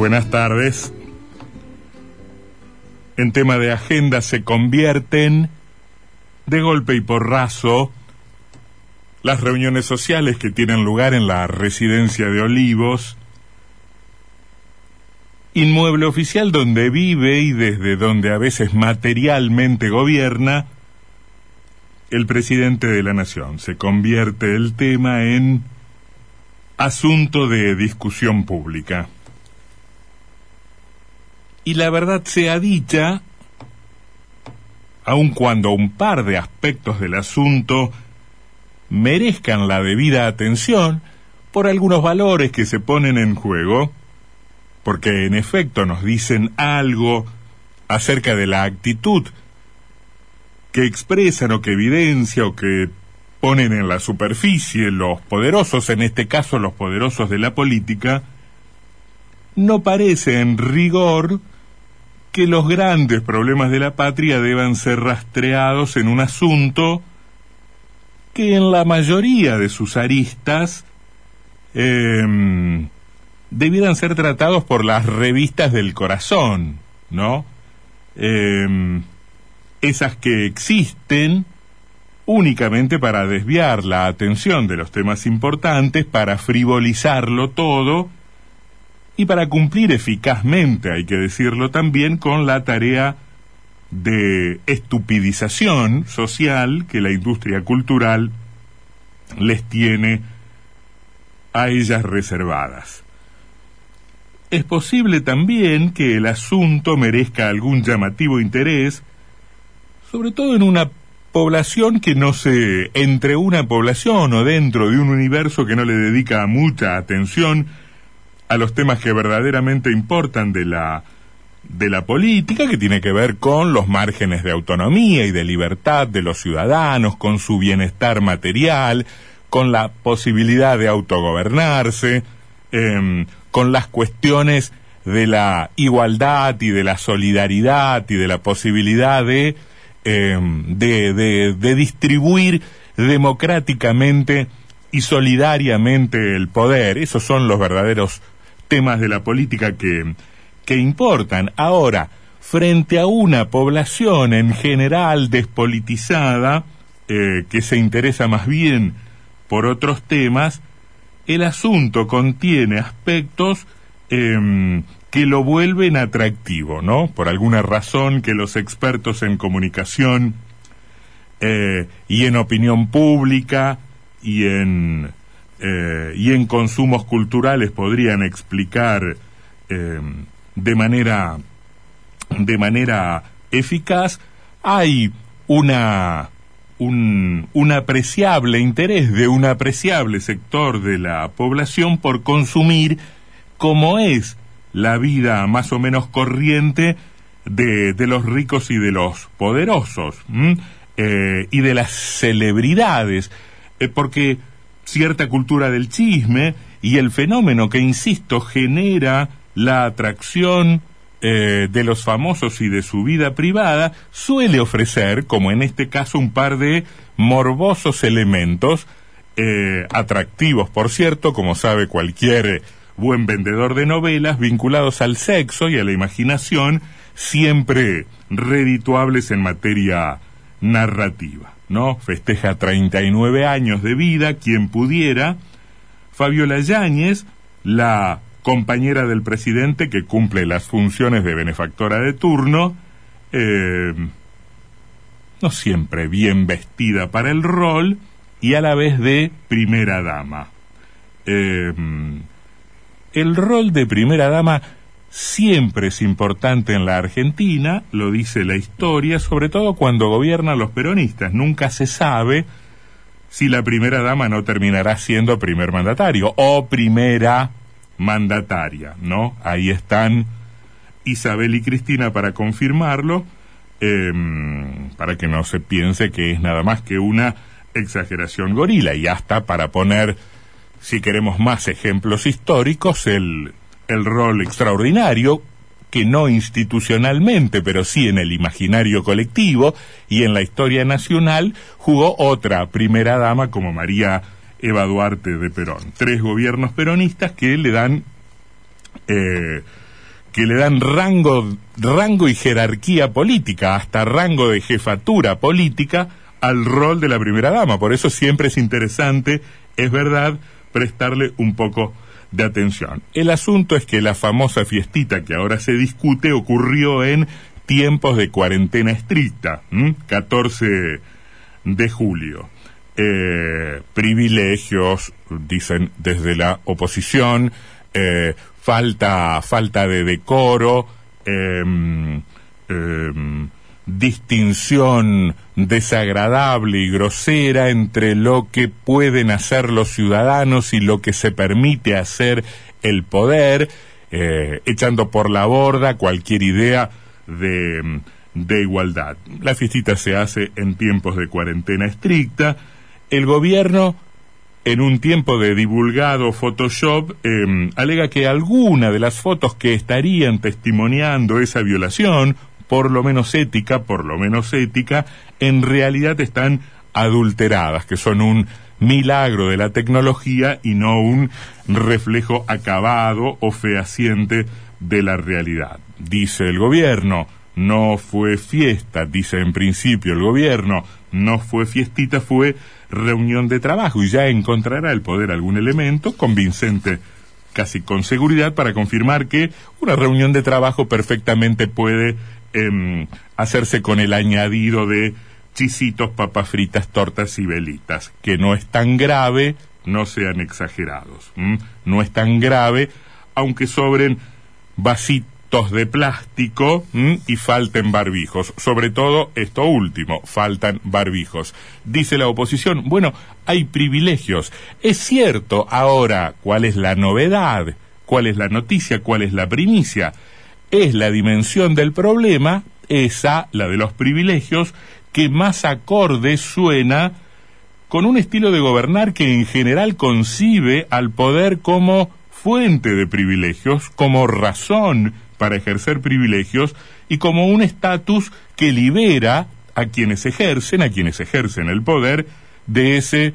Buenas tardes. En tema de agenda se convierten de golpe y porrazo las reuniones sociales que tienen lugar en la residencia de Olivos, inmueble oficial donde vive y desde donde a veces materialmente gobierna el presidente de la nación. Se convierte el tema en asunto de discusión pública. Y la verdad sea dicha, aun cuando un par de aspectos del asunto merezcan la debida atención por algunos valores que se ponen en juego, porque en efecto nos dicen algo acerca de la actitud que expresan o que evidencia o que ponen en la superficie los poderosos, en este caso los poderosos de la política, no parece en rigor que los grandes problemas de la patria deban ser rastreados en un asunto que en la mayoría de sus aristas eh, debieran ser tratados por las revistas del corazón, ¿no? Eh, esas que existen únicamente para desviar la atención de los temas importantes, para frivolizarlo todo y para cumplir eficazmente, hay que decirlo también, con la tarea de estupidización social que la industria cultural les tiene a ellas reservadas. Es posible también que el asunto merezca algún llamativo interés, sobre todo en una población que no se, entre una población o dentro de un universo que no le dedica mucha atención a los temas que verdaderamente importan de la de la política que tiene que ver con los márgenes de autonomía y de libertad de los ciudadanos, con su bienestar material, con la posibilidad de autogobernarse, em, con las cuestiones de la igualdad y de la solidaridad y de la posibilidad de, em, de, de, de distribuir democráticamente y solidariamente el poder. Esos son los verdaderos temas de la política que, que importan. Ahora, frente a una población en general despolitizada, eh, que se interesa más bien por otros temas, el asunto contiene aspectos eh, que lo vuelven atractivo, ¿no? Por alguna razón que los expertos en comunicación eh, y en opinión pública y en, eh, y en consumos culturales podrían explicar eh, de manera de manera eficaz, hay una un, un, apreciable interés de un apreciable sector de la población por consumir como es la vida más o menos corriente de, de los ricos y de los poderosos eh, y de las celebridades, porque cierta cultura del chisme y el fenómeno que, insisto, genera la atracción eh, de los famosos y de su vida privada suele ofrecer, como en este caso, un par de morbosos elementos, eh, atractivos, por cierto, como sabe cualquier buen vendedor de novelas, vinculados al sexo y a la imaginación, siempre redituables en materia narrativa, ¿no? Festeja 39 años de vida, quien pudiera. Fabiola Yáñez, la compañera del presidente que cumple las funciones de benefactora de turno, eh, no siempre bien vestida para el rol y a la vez de primera dama. Eh, el rol de primera dama siempre es importante en la Argentina, lo dice la historia, sobre todo cuando gobiernan los peronistas. Nunca se sabe si la primera dama no terminará siendo primer mandatario o primera mandataria, ¿no? Ahí están Isabel y Cristina para confirmarlo, eh, para que no se piense que es nada más que una exageración gorila y hasta para poner, si queremos más ejemplos históricos, el, el rol extraordinario que no institucionalmente, pero sí en el imaginario colectivo y en la historia nacional, jugó otra primera dama como María Eva Duarte de Perón. Tres gobiernos peronistas que le dan, eh, que le dan rango, rango y jerarquía política, hasta rango de jefatura política al rol de la primera dama. Por eso siempre es interesante, es verdad, prestarle un poco de atención. El asunto es que la famosa fiestita que ahora se discute ocurrió en tiempos de cuarentena estricta, 14 de julio. Eh, privilegios, dicen desde la oposición, eh, falta, falta de decoro, em, distinción desagradable y grosera entre lo que pueden hacer los ciudadanos y lo que se permite hacer el poder, eh, echando por la borda cualquier idea de, igualdad. La fiestita se hace en tiempos de cuarentena estricta. El gobierno en un tiempo de divulgado Photoshop, em, alega que alguna de las fotos que estarían testimoniando esa violación, por lo menos ética, por lo menos ética, en realidad están adulteradas, que son un milagro de la tecnología y no un reflejo acabado o fehaciente de la realidad. Dice el gobierno, no fue fiesta, dice en principio el gobierno, no fue fiestita, fue reunión de trabajo y ya encontrará el poder algún elemento convincente casi con seguridad para confirmar que una reunión de trabajo perfectamente puede em, hacerse con el añadido de chisitos, papas fritas, tortas y velitas, que no es tan grave, no sean exagerados, no es tan grave, aunque sobren vasitos de plástico y falten barbijos. Sobre todo esto último, faltan barbijos. Dice la oposición, bueno, hay privilegios. Es cierto, ahora, ¿cuál es la novedad? ¿Cuál es la noticia? ¿Cuál es la primicia? Es la dimensión del problema, esa, la de los privilegios, que más acorde suena con un estilo de gobernar que en general concibe al poder como fuente de privilegios, como razón para ejercer privilegios y como un estatus que libera a quienes ejercen, a quienes ejercen el poder, de ese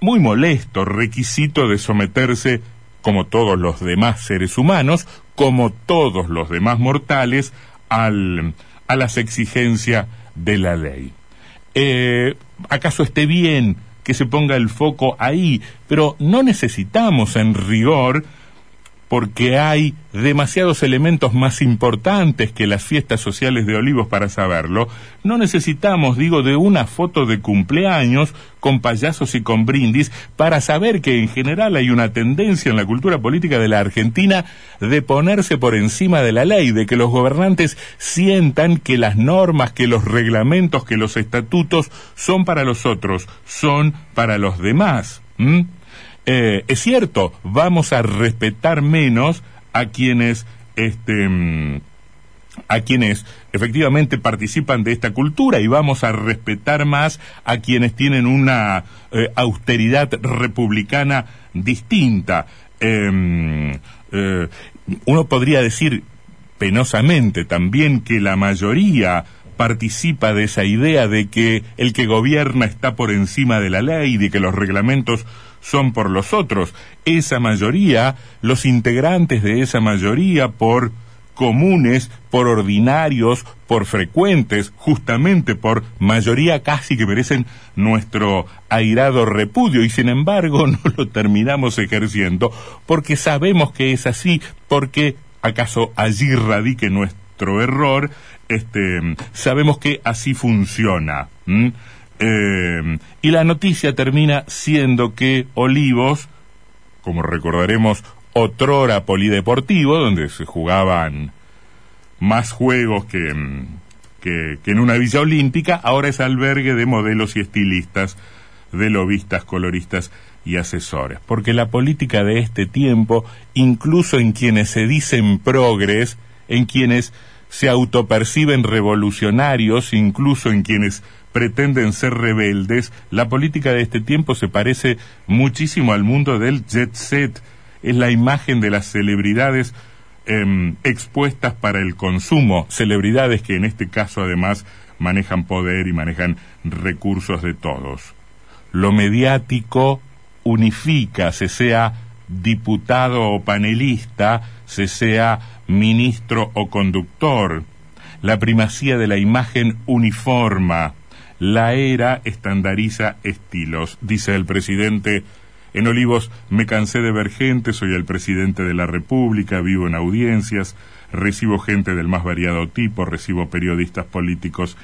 muy molesto requisito de someterse, como todos los demás seres humanos, como todos los demás mortales, al, a las exigencias de la ley. Eh, ¿Acaso esté bien que se ponga el foco ahí? Pero no necesitamos en rigor porque hay demasiados elementos más importantes que las fiestas sociales de Olivos para saberlo, no necesitamos, digo, de una foto de cumpleaños con payasos y con brindis para saber que en general hay una tendencia en la cultura política de la Argentina de ponerse por encima de la ley, de que los gobernantes sientan que las normas, que los reglamentos, que los estatutos son para los otros, son para los demás. Eh, es cierto, vamos a respetar menos a quienes, este, mm, a quienes efectivamente participan de esta cultura y vamos a respetar más a quienes tienen una eh, austeridad republicana distinta. Em, eh, uno podría decir penosamente también que la mayoría participa de esa idea de que el que gobierna está por encima de la ley, de que los reglamentos son por los otros. Esa mayoría, los integrantes de esa mayoría, por comunes, por ordinarios, por frecuentes, justamente por mayoría casi que merecen nuestro airado repudio y sin embargo no lo terminamos ejerciendo porque sabemos que es así, porque acaso allí radique nuestro error, este, sabemos que así funciona. Eh, y la noticia termina siendo que Olivos, como recordaremos, otrora polideportivo, donde se jugaban más juegos que, que, en una villa olímpica, ahora es albergue de modelos y estilistas, de lobistas, coloristas y asesores. Porque la política de este tiempo, incluso en quienes se dicen progres, en quienes se autoperciben revolucionarios, incluso en quienes pretenden ser rebeldes, la política de este tiempo se parece muchísimo al mundo del jet set. Es la imagen de las celebridades em, expuestas para el consumo, celebridades que en este caso además manejan poder y manejan recursos de todos. Lo mediático unifica, se sea diputado o panelista se sea ministro o conductor. La primacía de la imagen uniforma. La era estandariza estilos, dice el presidente. En Olivos me cansé de ver gente, soy el presidente de la República, vivo en audiencias, recibo gente del más variado tipo, recibo periodistas políticos,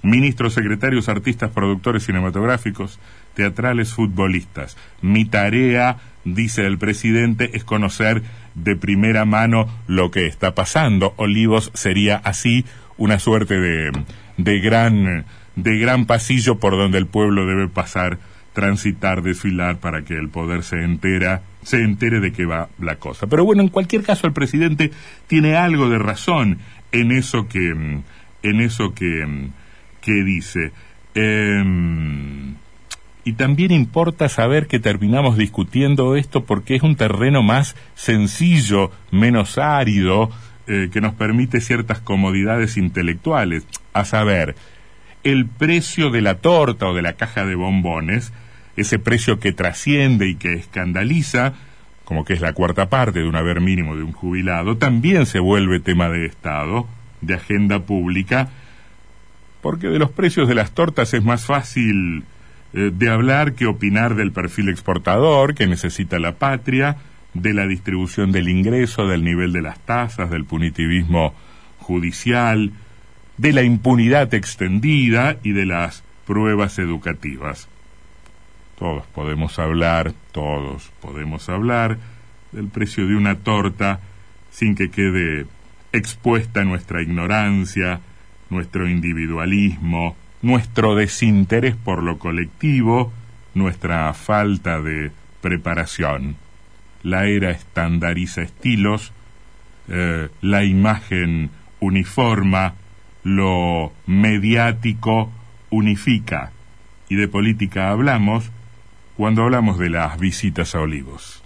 ministros, secretarios, artistas, productores cinematográficos, teatrales, futbolistas. Mi tarea, dice el presidente, es conocer de primera mano lo que está pasando. Olivos sería así una suerte de, de gran de gran pasillo por donde el pueblo debe pasar, transitar, desfilar para que el poder se entera se entere de qué va la cosa. Pero bueno, en cualquier caso el presidente tiene algo de razón en eso que en eso que, que dice. Em, y también importa saber que terminamos discutiendo esto porque es un terreno más sencillo, menos árido, eh, que nos permite ciertas comodidades intelectuales. A saber, el precio de la torta o de la caja de bombones ese precio que trasciende y que escandaliza, como que es la cuarta parte de un haber mínimo de un jubilado, también se vuelve tema de Estado, de agenda pública, porque de los precios de las tortas es más fácil eh, de hablar que opinar del perfil exportador que necesita la patria, de la distribución del ingreso, del nivel de las tasas, del punitivismo judicial, de la impunidad extendida y de las pruebas educativas. Todos podemos hablar, todos podemos hablar del precio de una torta sin que quede expuesta nuestra ignorancia, nuestro individualismo, nuestro desinterés por lo colectivo, nuestra falta de preparación. La era estandariza estilos, eh, la imagen uniforma, lo mediático unifica. Y de política hablamos cuando hablamos de las visitas a Olivos.